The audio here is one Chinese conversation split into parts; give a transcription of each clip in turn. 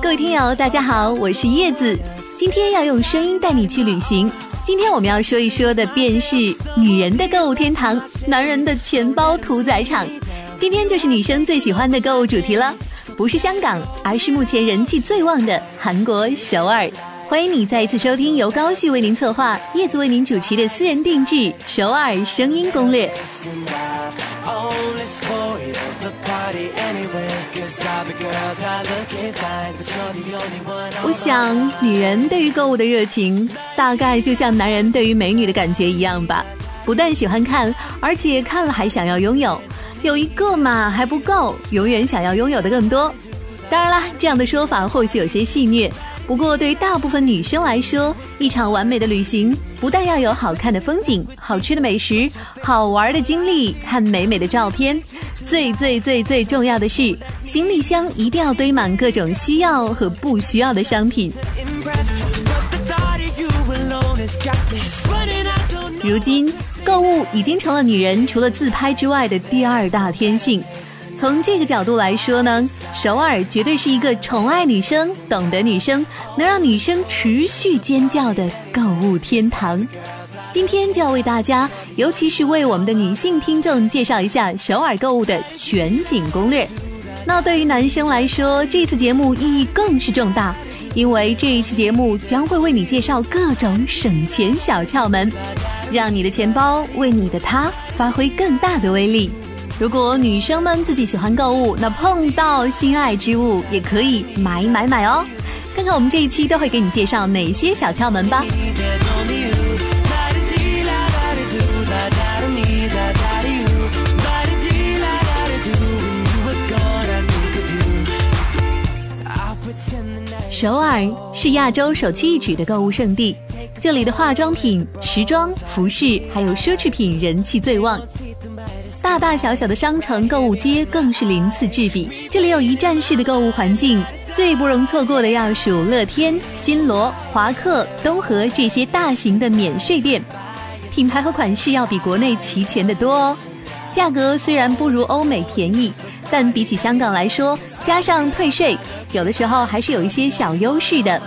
各位听友，大家好，我是叶子，今天要用声音带你去旅行。今天我们要说一说的便是女人的购物天堂，男人的钱包屠宰场。今天就是女生最喜欢的购物主题了，不是香港，而是目前人气最旺的韩国首尔。欢迎你再一次收听由高旭为您策划、叶子为您主持的私人定制首尔声音攻略。我想，女人对于购物的热情，大概就像男人对于美女的感觉一样吧。不但喜欢看，而且看了还想要拥有。有一个嘛还不够，永远想要拥有的更多。当然啦，这样的说法或许有些戏谑。不过，对大部分女生来说，一场完美的旅行，不但要有好看的风景、好吃的美食、好玩的经历和美美的照片，最最最最重要的是，行李箱一定要堆满各种需要和不需要的商品。如今，购物已经成了女人除了自拍之外的第二大天性。从这个角度来说呢，首尔绝对是一个宠爱女生、懂得女生、能让女生持续尖叫的购物天堂。今天就要为大家，尤其是为我们的女性听众介绍一下首尔购物的全景攻略。那对于男生来说，这次节目意义更是重大，因为这一期节目将会为你介绍各种省钱小窍门，让你的钱包为你的他发挥更大的威力。如果女生们自己喜欢购物，那碰到心爱之物也可以买买买哦。看看我们这一期都会给你介绍哪些小窍门吧。首尔是亚洲首屈一指的购物圣地，这里的化妆品、时装、服饰还有奢侈品人气最旺。大大小小的商城购物街更是鳞次栉比，这里有一站式的购物环境，最不容错过的要数乐天、新罗、华客、东和这些大型的免税店，品牌和款式要比国内齐全的多哦。价格虽然不如欧美便宜，但比起香港来说，加上退税，有的时候还是有一些小优势的。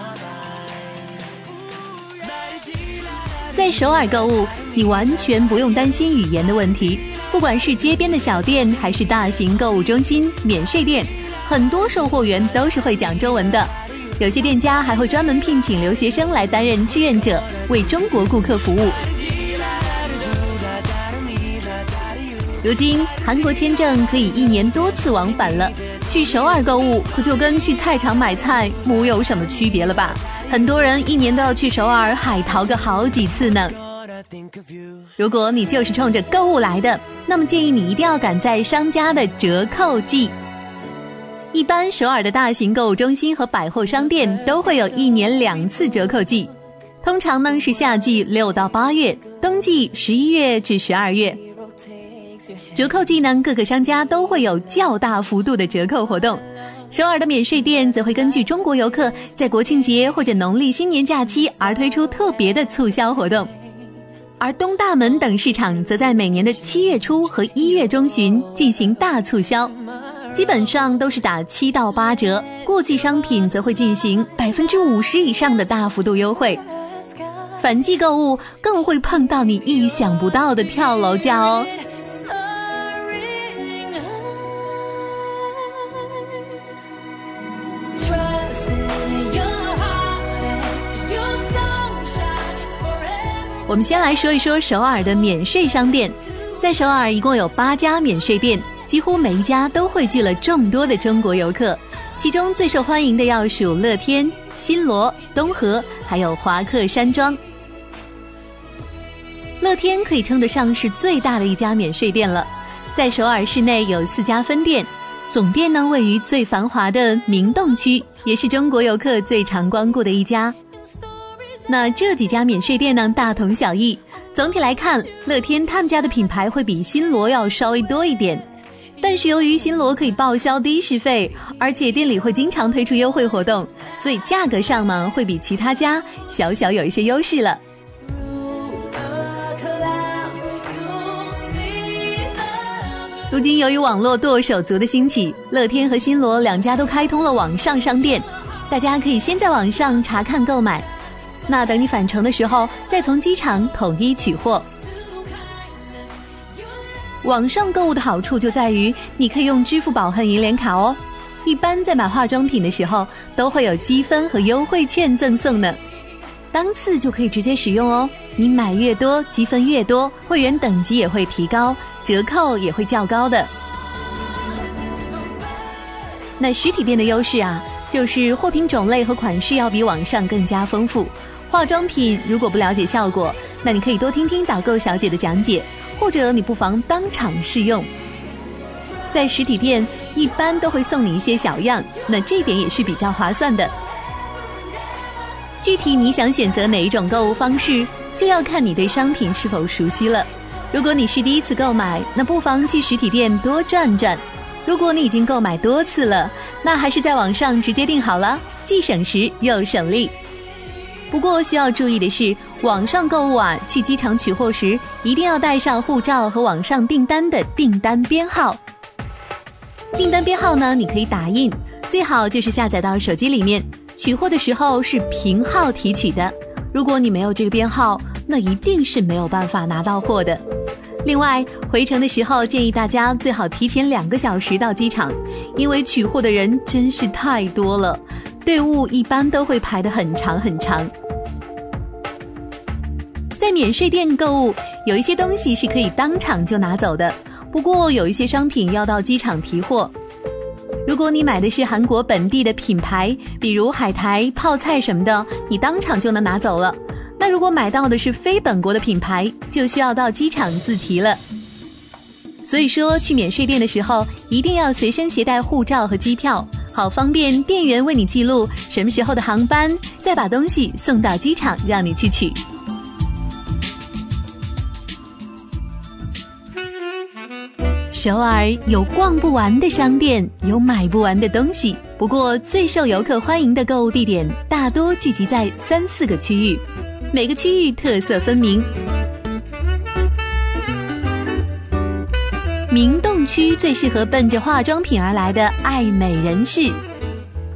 在首尔购物，你完全不用担心语言的问题。不管是街边的小店，还是大型购物中心、免税店，很多售货员都是会讲中文的。有些店家还会专门聘请留学生来担任志愿者，为中国顾客服务。如今，韩国签证可以一年多次往返了，去首尔购物可就跟去菜场买菜木有什么区别了吧？很多人一年都要去首尔海淘个好几次呢。如果你就是冲着购物来的，那么建议你一定要赶在商家的折扣季。一般首尔的大型购物中心和百货商店都会有一年两次折扣季，通常呢是夏季六到八月，冬季十一月至十二月。折扣季呢，各个商家都会有较大幅度的折扣活动。首尔的免税店则会根据中国游客在国庆节或者农历新年假期而推出特别的促销活动。而东大门等市场则在每年的七月初和一月中旬进行大促销，基本上都是打七到八折，过季商品则会进行百分之五十以上的大幅度优惠。反季购物更会碰到你意想不到的跳楼价哦。我们先来说一说首尔的免税商店，在首尔一共有八家免税店，几乎每一家都汇聚了众多的中国游客。其中最受欢迎的要数乐天、新罗、东和，还有华客山庄。乐天可以称得上是最大的一家免税店了，在首尔市内有四家分店，总店呢位于最繁华的明洞区，也是中国游客最常光顾的一家。那这几家免税店呢大同小异，总体来看，乐天他们家的品牌会比新罗要稍微多一点。但是由于新罗可以报销的士费，而且店里会经常推出优惠活动，所以价格上嘛会比其他家小小有一些优势了。如今由于网络剁手族的兴起，乐天和新罗两家都开通了网上商店，大家可以先在网上查看购买，那等你返程的时候再从机场统一取货。网上购物的好处就在于，你可以用支付宝和银联卡哦。一般在买化妆品的时候，都会有积分和优惠券赠送呢，当次就可以直接使用哦。你买越多，积分越多，会员等级也会提高，折扣也会较高的。那实体店的优势啊，就是货品种类和款式要比网上更加丰富。化妆品如果不了解效果，那你可以多听听导购小姐的讲解。或者你不妨当场试用，在实体店一般都会送你一些小样，那这点也是比较划算的。具体你想选择哪一种购物方式，就要看你对商品是否熟悉了。如果你是第一次购买，那不妨去实体店多转转；如果你已经购买多次了，那还是在网上直接订好了，既省时又省力。不过需要注意的是，网上购物啊，去机场取货时一定要带上护照和网上订单的订单编号。订单编号呢，你可以打印，最好就是下载到手机里面。取货的时候是凭号提取的，如果你没有这个编号，那一定是没有办法拿到货的。另外，回程的时候建议大家最好提前两个小时到机场，因为取货的人真是太多了。队伍一般都会排得很长很长。在免税店购物，有一些东西是可以当场就拿走的，不过有一些商品要到机场提货。如果你买的是韩国本地的品牌，比如海苔、泡菜什么的，你当场就能拿走了。那如果买到的是非本国的品牌，就需要到机场自提了。所以说，去免税店的时候，一定要随身携带护照和机票。好方便，店员为你记录什么时候的航班，再把东西送到机场让你去取。首尔有逛不完的商店，有买不完的东西。不过最受游客欢迎的购物地点大多聚集在三四个区域，每个区域特色分明。明洞区最适合奔着化妆品而来的爱美人士，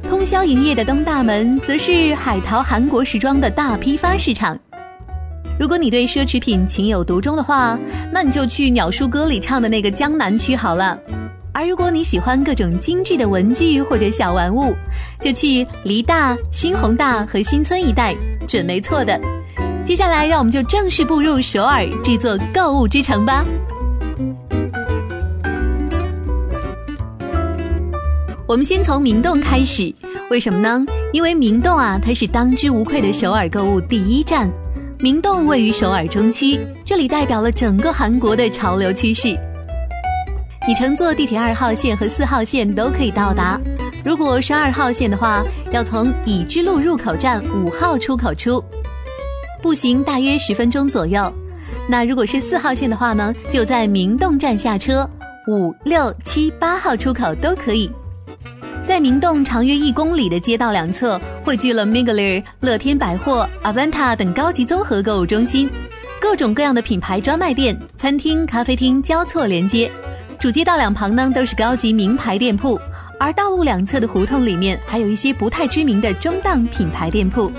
通宵营业的东大门则是海淘韩国时装的大批发市场。如果你对奢侈品情有独钟的话，那你就去鸟叔歌里唱的那个江南区好了。而如果你喜欢各种精致的文具或者小玩物，就去梨大、新宏大和新村一带，准没错的。接下来，让我们就正式步入首尔这座购物之城吧。我们先从明洞开始，为什么呢？因为明洞啊，它是当之无愧的首尔购物第一站。明洞位于首尔中区，这里代表了整个韩国的潮流趋势。你乘坐地铁二号线和四号线都可以到达。如果是二号线的话，要从已知路入口站五号出口出，步行大约十分钟左右。那如果是四号线的话呢，就在明洞站下车，五六七八号出口都可以。在明洞长约一公里的街道两侧，汇聚了 Migler、乐天百货、Avanta 等高级综合购物中心，各种各样的品牌专卖店、餐厅、咖啡厅交错连接。主街道两旁呢都是高级名牌店铺，而道路两侧的胡同里面还有一些不太知名的中档品牌店铺。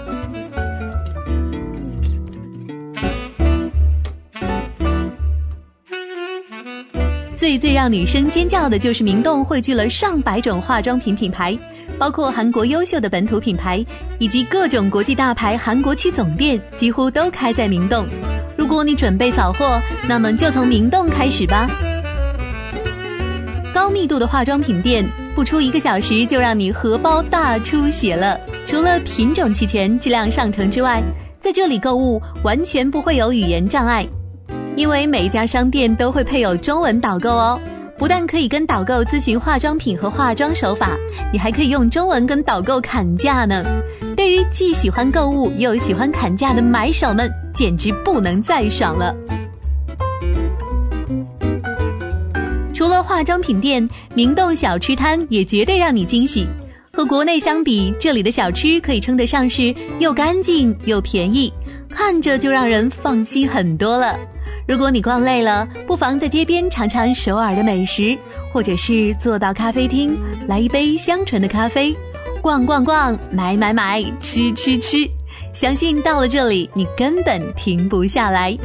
最最让女生尖叫的就是明洞汇聚了上百种化妆品品牌，包括韩国优秀的本土品牌，以及各种国际大牌。韩国区总店几乎都开在明洞。如果你准备扫货，那么就从明洞开始吧。高密度的化妆品店，不出一个小时就让你荷包大出血了。除了品种齐全、质量上乘之外，在这里购物完全不会有语言障碍。因为每一家商店都会配有中文导购哦，不但可以跟导购咨询化妆品和化妆手法，你还可以用中文跟导购砍价呢。对于既喜欢购物又喜欢砍价的买手们，简直不能再爽了。除了化妆品店，明洞小吃摊也绝对让你惊喜。和国内相比，这里的小吃可以称得上是又干净又便宜，看着就让人放心很多了。如果你逛累了，不妨在街边尝尝首尔的美食，或者是坐到咖啡厅来一杯香醇的咖啡，逛逛逛，买买买，吃吃吃，相信到了这里你根本停不下来。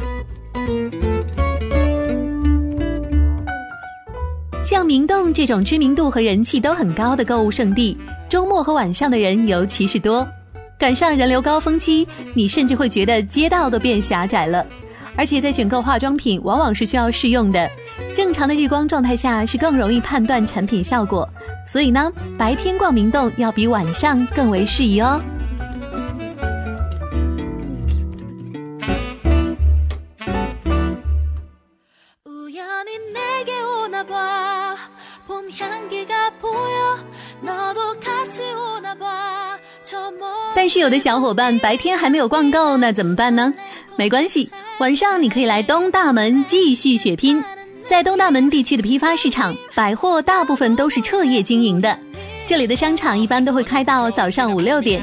像明洞这种知名度和人气都很高的购物圣地，周末和晚上的人尤其是多，赶上人流高峰期，你甚至会觉得街道都变狭窄了。而且在选购化妆品，往往是需要试用的。正常的日光状态下是更容易判断产品效果，所以呢，白天逛明洞要比晚上更为适宜哦。但是有的小伙伴白天还没有逛够，那怎么办呢？没关系。晚上你可以来东大门继续血拼，在东大门地区的批发市场，百货大部分都是彻夜经营的，这里的商场一般都会开到早上五六点。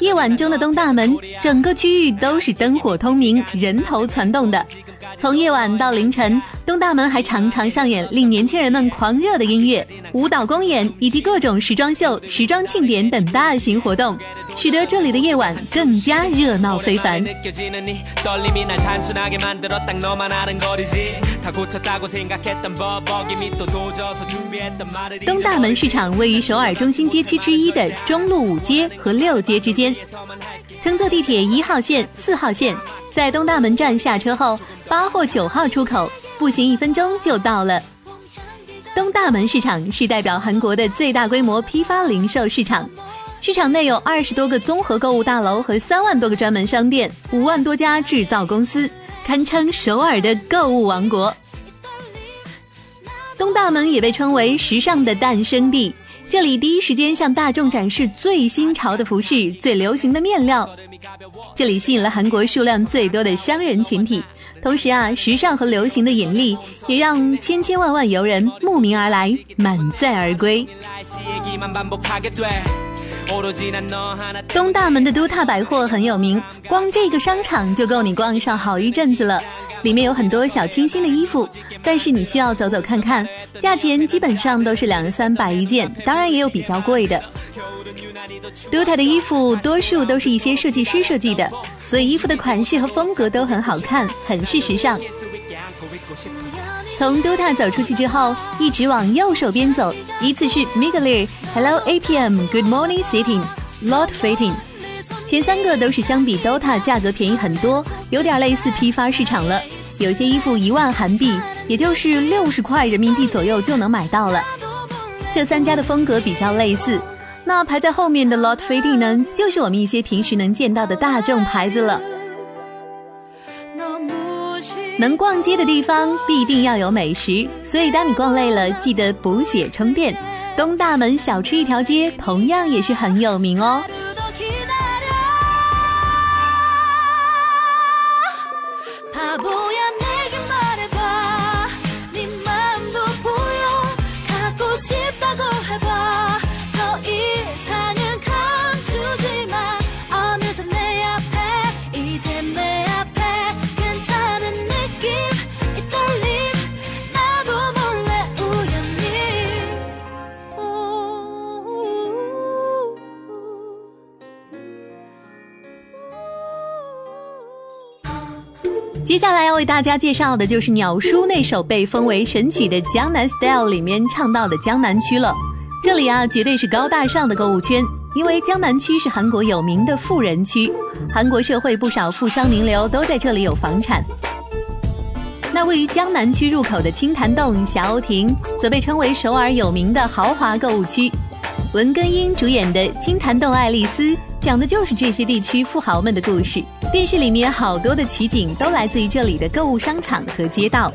夜晚中的东大门，整个区域都是灯火通明、人头攒动的。从夜晚到凌晨，东大门还常常上演令年轻人们狂热的音乐、舞蹈公演以及各种时装秀、时装庆典等大型活动，使得这里的夜晚更加热闹非凡。东大门市场位于首尔中心街区之一的中路五街和六街之间，乘坐地铁一号线、四号线，在东大门站下车后，八或九号出口，步行一分钟就到了。东大门市场是代表韩国的最大规模批发零售市场，市场内有二十多个综合购物大楼和三万多个专门商店，五万多家制造公司。堪称首尔的购物王国。东大门也被称为时尚的诞生地，这里第一时间向大众展示最新潮的服饰、最流行的面料。这里吸引了韩国数量最多的商人群体，同时啊，时尚和流行的引力也让千千万万游人慕名而来，满载而归。东大门的都踏百货很有名，光这个商场就够你逛上好一阵子了。里面有很多小清新的衣服，但是你需要走走看看，价钱基本上都是两三百一件，当然也有比较贵的。Dota 的衣服多数都是一些设计师设计的，所以衣服的款式和风格都很好看，很是时尚。从 Dota 走出去之后，一直往右手边走，依次是 Migler、Hello APM、Good Morning City、Lot Fitting。前三个都是相比 Dota 价格便宜很多，有点类似批发市场了。有些衣服一万韩币，也就是六十块人民币左右就能买到了。这三家的风格比较类似。那排在后面的 Lot f i t i n g 呢，就是我们一些平时能见到的大众牌子了。能逛街的地方必定要有美食，所以当你逛累了，记得补血充电。东大门小吃一条街同样也是很有名哦。接为大家介绍的就是鸟叔那首被封为神曲的《江南 Style》里面唱到的江南区了。这里啊，绝对是高大上的购物圈，因为江南区是韩国有名的富人区，韩国社会不少富商名流都在这里有房产。那位于江南区入口的青潭洞霞鸥亭，则被称为首尔有名的豪华购物区。文根英主演的《青潭洞爱丽丝》。讲的就是这些地区富豪们的故事。电视里面好多的取景都来自于这里的购物商场和街道。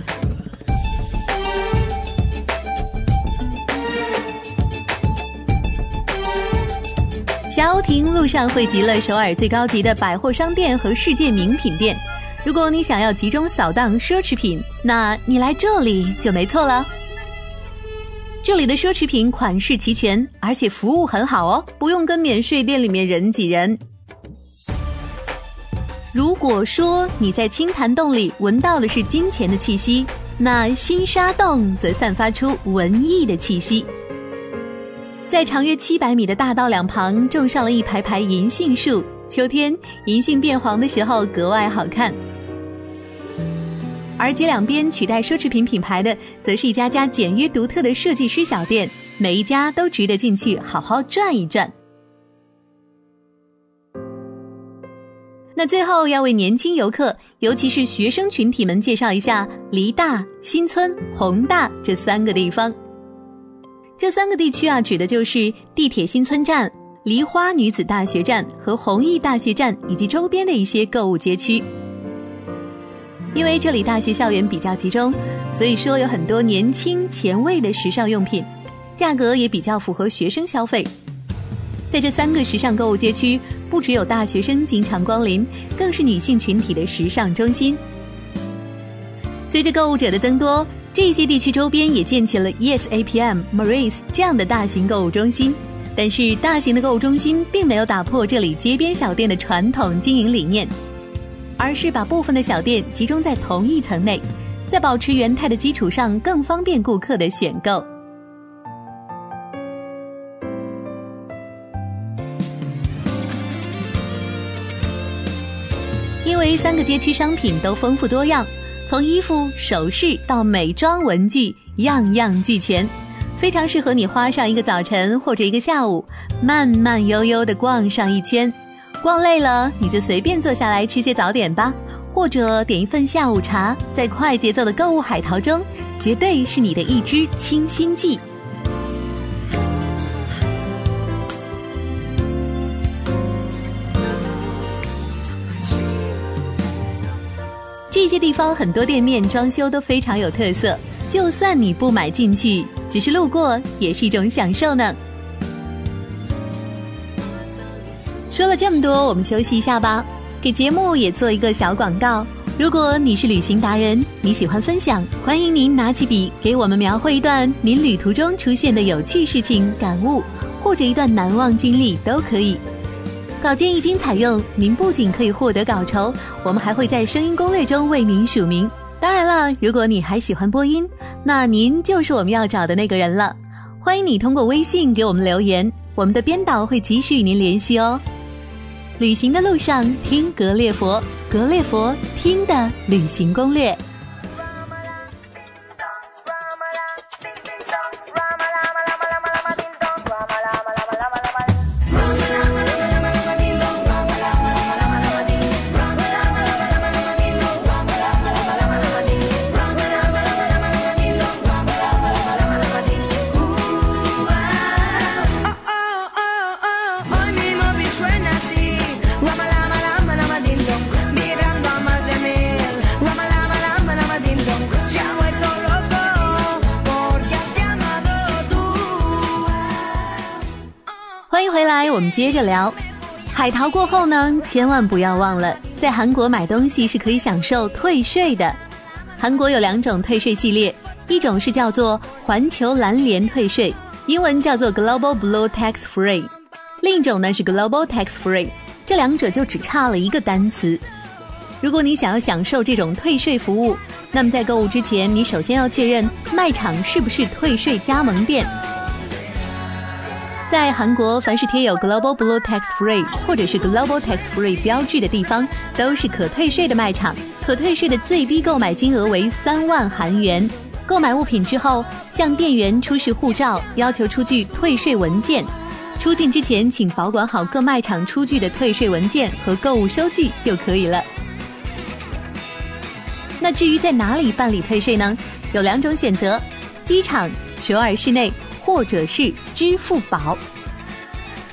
霞鸥亭路上汇集了首尔最高级的百货商店和世界名品店。如果你想要集中扫荡奢侈品，那你来这里就没错了。这里的奢侈品款式齐全，而且服务很好哦，不用跟免税店里面人挤人。如果说你在青潭洞里闻到的是金钱的气息，那新沙洞则散发出文艺的气息。在长约七百米的大道两旁种上了一排排银杏树，秋天银杏变黄的时候格外好看。而街两边取代奢侈品品牌的，则是一家家简约独特的设计师小店，每一家都值得进去好好转一转。那最后要为年轻游客，尤其是学生群体们介绍一下梨大、新村、弘大这三个地方。这三个地区啊，指的就是地铁新村站、梨花女子大学站和弘毅大学站以及周边的一些购物街区。因为这里大学校园比较集中，所以说有很多年轻前卫的时尚用品，价格也比较符合学生消费。在这三个时尚购物街区，不只有大学生经常光临，更是女性群体的时尚中心。随着购物者的增多，这些地区周边也建起了 Yes APM、Maris 这样的大型购物中心。但是，大型的购物中心并没有打破这里街边小店的传统经营理念。而是把部分的小店集中在同一层内，在保持原态的基础上，更方便顾客的选购。因为三个街区商品都丰富多样，从衣服、首饰到美妆、文具，样样俱全，非常适合你花上一个早晨或者一个下午，慢慢悠悠的逛上一圈。逛累了，你就随便坐下来吃些早点吧，或者点一份下午茶，在快节奏的购物海淘中，绝对是你的一支清新剂。这些地方很多店面装修都非常有特色，就算你不买进去，只是路过也是一种享受呢。说了这么多，我们休息一下吧。给节目也做一个小广告。如果你是旅行达人，你喜欢分享，欢迎您拿起笔给我们描绘一段您旅途中出现的有趣事情、感悟，或者一段难忘经历都可以。稿件一经采用，您不仅可以获得稿酬，我们还会在声音攻略中为您署名。当然了，如果你还喜欢播音，那您就是我们要找的那个人了。欢迎你通过微信给我们留言，我们的编导会及时与您联系哦。旅行的路上听格列佛，格列佛听的旅行攻略。海淘过后呢，千万不要忘了，在韩国买东西是可以享受退税的。韩国有两种退税系列，一种是叫做环球蓝联退税，英文叫做 Global Blue Tax Free；另一种呢是 Global Tax Free。这两者就只差了一个单词。如果你想要享受这种退税服务，那么在购物之前，你首先要确认卖场是不是退税加盟店。在韩国，凡是贴有 Global Blue Tax Free 或者是 Global Tax Free 标志的地方，都是可退税的卖场。可退税的最低购买金额为三万韩元。购买物品之后，向店员出示护照，要求出具退税文件。出境之前，请保管好各卖场出具的退税文件和购物收据就可以了。那至于在哪里办理退税呢？有两种选择：机场、首尔市内。或者是支付宝，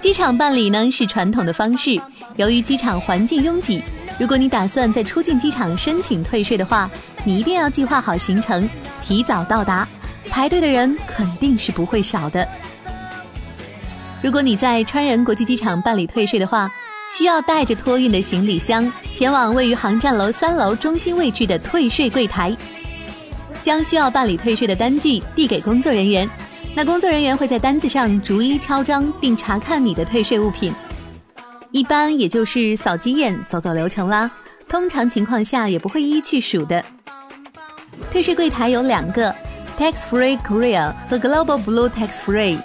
机场办理呢是传统的方式。由于机场环境拥挤，如果你打算在出境机场申请退税的话，你一定要计划好行程，提早到达，排队的人肯定是不会少的。如果你在川人国际机场办理退税的话，需要带着托运的行李箱前往位于航站楼三楼中心位置的退税柜台，将需要办理退税的单据递给工作人员。那工作人员会在单子上逐一敲章，并查看你的退税物品。一般也就是扫几眼，走走流程啦。通常情况下也不会一一去数的。退税柜台有两个，Tax Free Korea 和 Global Blue Tax Free。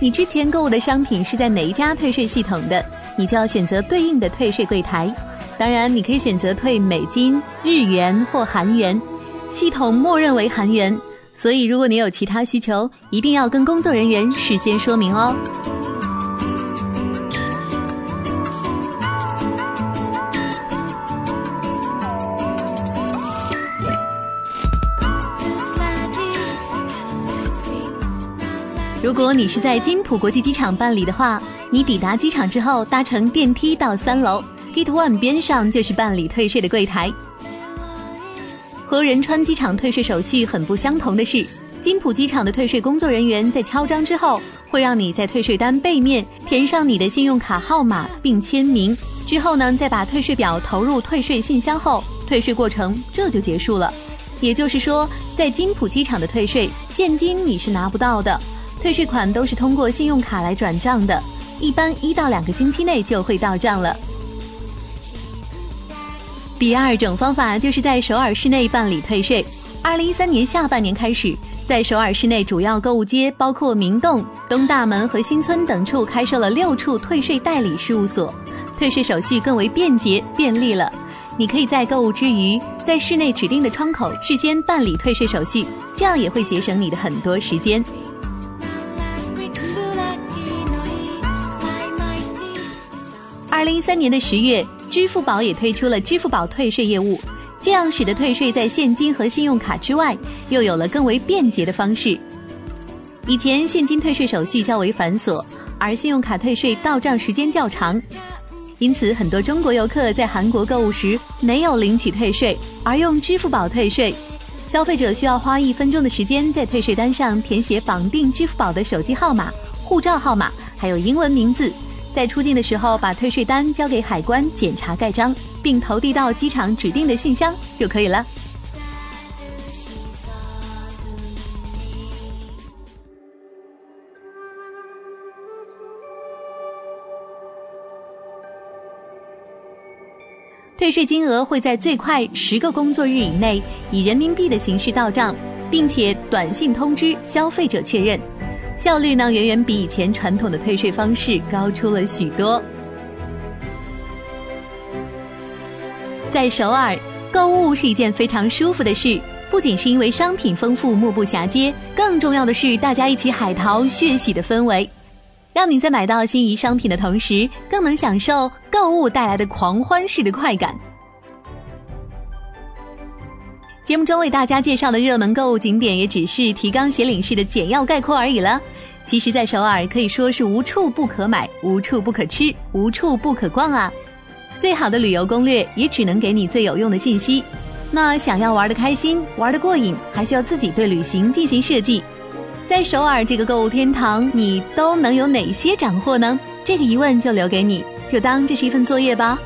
你之前购物的商品是在哪一家退税系统的，你就要选择对应的退税柜台。当然，你可以选择退美金、日元或韩元，系统默认为韩元。所以，如果你有其他需求，一定要跟工作人员事先说明哦。如果你是在金浦国际机场办理的话，你抵达机场之后搭乘电梯到三楼，Gate One 边上就是办理退税的柜台。和仁川机场退税手续很不相同的是，金浦机场的退税工作人员在敲章之后，会让你在退税单背面填上你的信用卡号码并签名，之后呢，再把退税表投入退税信箱后，退税过程这就结束了。也就是说，在金浦机场的退税，现金你是拿不到的，退税款都是通过信用卡来转账的，一般一到两个星期内就会到账了。第二种方法就是在首尔市内办理退税。二零一三年下半年开始，在首尔市内主要购物街，包括明洞、东大门和新村等处，开设了六处退税代理事务所，退税手续更为便捷便利了。你可以在购物之余，在室内指定的窗口事先办理退税手续，这样也会节省你的很多时间。二零一三年的十月。支付宝也推出了支付宝退税业务，这样使得退税在现金和信用卡之外，又有了更为便捷的方式。以前现金退税手续较为繁琐，而信用卡退税到账时间较长，因此很多中国游客在韩国购物时没有领取退税，而用支付宝退税。消费者需要花一分钟的时间在退税单上填写绑定支付宝的手机号码、护照号码，还有英文名字。在出境的时候，把退税单交给海关检查盖章，并投递到机场指定的信箱就可以了。退税金额会在最快十个工作日以内以人民币的形式到账，并且短信通知消费者确认。效率呢，远远比以前传统的退税方式高出了许多。在首尔购物是一件非常舒服的事，不仅是因为商品丰富、目不暇接，更重要的是大家一起海淘血洗的氛围，让你在买到心仪商品的同时，更能享受购物带来的狂欢式的快感。节目中为大家介绍的热门购物景点，也只是提纲挈领式的简要概括而已了。其实，在首尔可以说是无处不可买、无处不可吃、无处不可逛啊。最好的旅游攻略，也只能给你最有用的信息。那想要玩得开心、玩得过瘾，还需要自己对旅行进行设计。在首尔这个购物天堂，你都能有哪些斩获呢？这个疑问就留给你，就当这是一份作业吧。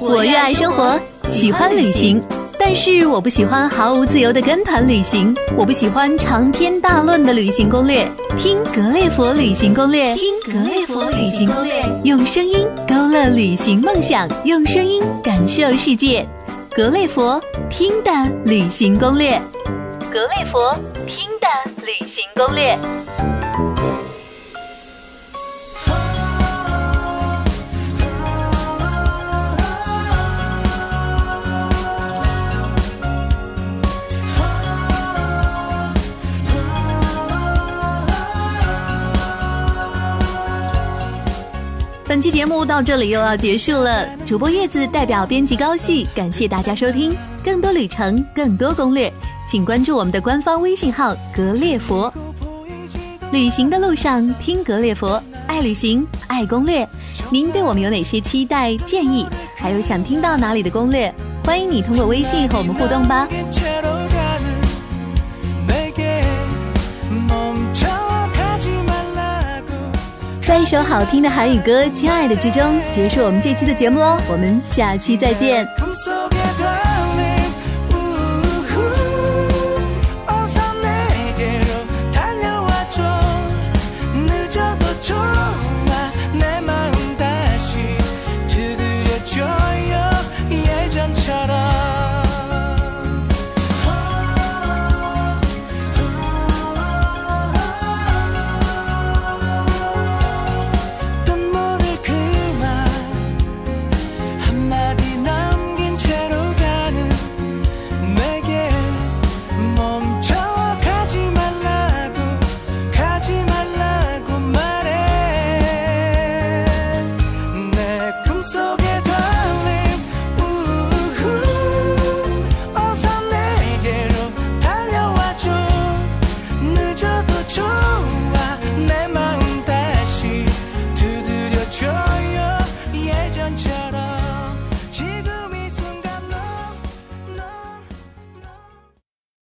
我热爱生活，喜欢旅行，但是我不喜欢毫无自由的跟团旅行。我不喜欢长篇大论的旅行攻略。听格列佛旅行攻略，听格列佛旅行攻略，用声音勾勒旅行梦想，用声音感受世界。格列佛听的旅行攻略，格列佛听的旅行攻略。本期节目到这里又要结束了，主播叶子代表编辑高旭，感谢大家收听。更多旅程，更多攻略，请关注我们的官方微信号“格列佛”。旅行的路上听格列佛，爱旅行，爱攻略。您对我们有哪些期待、建议？还有想听到哪里的攻略？欢迎你通过微信和我们互动吧。在一首好听的韩语歌《亲爱的》之中结束我们这期的节目喽，我们下期再见。